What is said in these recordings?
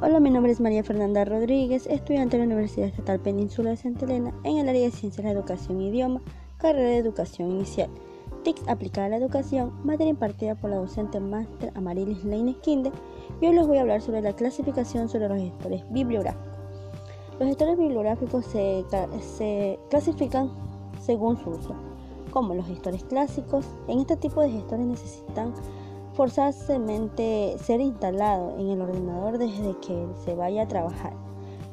Hola, mi nombre es María Fernanda Rodríguez, estudiante de la Universidad Estatal Península de Santa Elena en el área de Ciencias de la Educación e Idioma, carrera de Educación Inicial. TICS aplicada a la educación, materia impartida por la docente máster Amarilis Leines Quinde, y hoy les voy a hablar sobre la clasificación sobre los gestores bibliográficos. Los gestores bibliográficos se, se clasifican según su uso, como los gestores clásicos. En este tipo de gestores necesitan forzosamente ser instalado en el ordenador desde que se vaya a trabajar,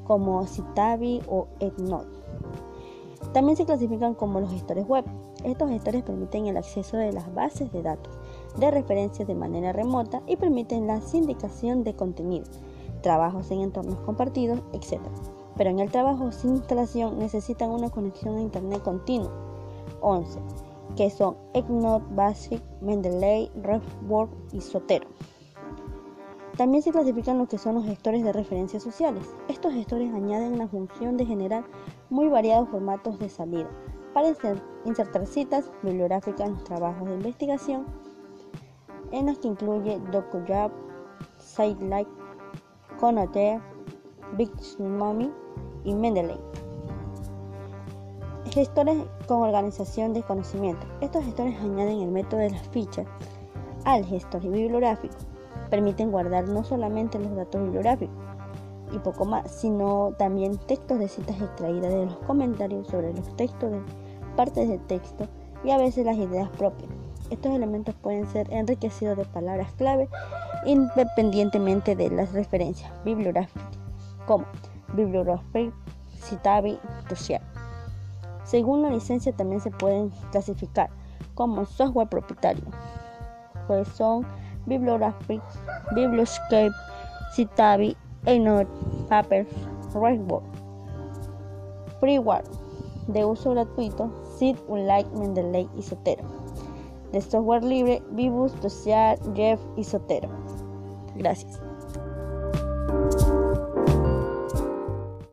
como Citavi o EndNote. También se clasifican como los gestores web. Estos gestores permiten el acceso de las bases de datos de referencia de manera remota y permiten la sindicación de contenido, trabajos en entornos compartidos, etc. Pero en el trabajo sin instalación necesitan una conexión a Internet continua. 11 que son Basic, Mendeley, RefWork y Sotero. También se clasifican lo que son los gestores de referencias sociales. Estos gestores añaden la función de generar muy variados formatos de salida para insertar citas bibliográficas en los trabajos de investigación, en las que incluye DocuJab, SiteLight, Conater, Big Mommy y Mendeley. Gestores con organización de conocimiento. Estos gestores añaden el método de las fichas al gestor bibliográfico. Permiten guardar no solamente los datos bibliográficos y poco más, sino también textos de citas extraídas de los comentarios sobre los textos partes de texto y a veces las ideas propias. Estos elementos pueden ser enriquecidos de palabras clave independientemente de las referencias bibliográficas, como bibliography, citavi, social. Según la licencia también se pueden clasificar como software propietario, pues son Bibliographic, Biblioscape, Citavi, EndNote, Paper, Redboard. Freeware, de uso gratuito, Sid, Unlike, Mendeley y Sotero. De software libre, Vibus, Dossier, Jeff y Sotero. Gracias.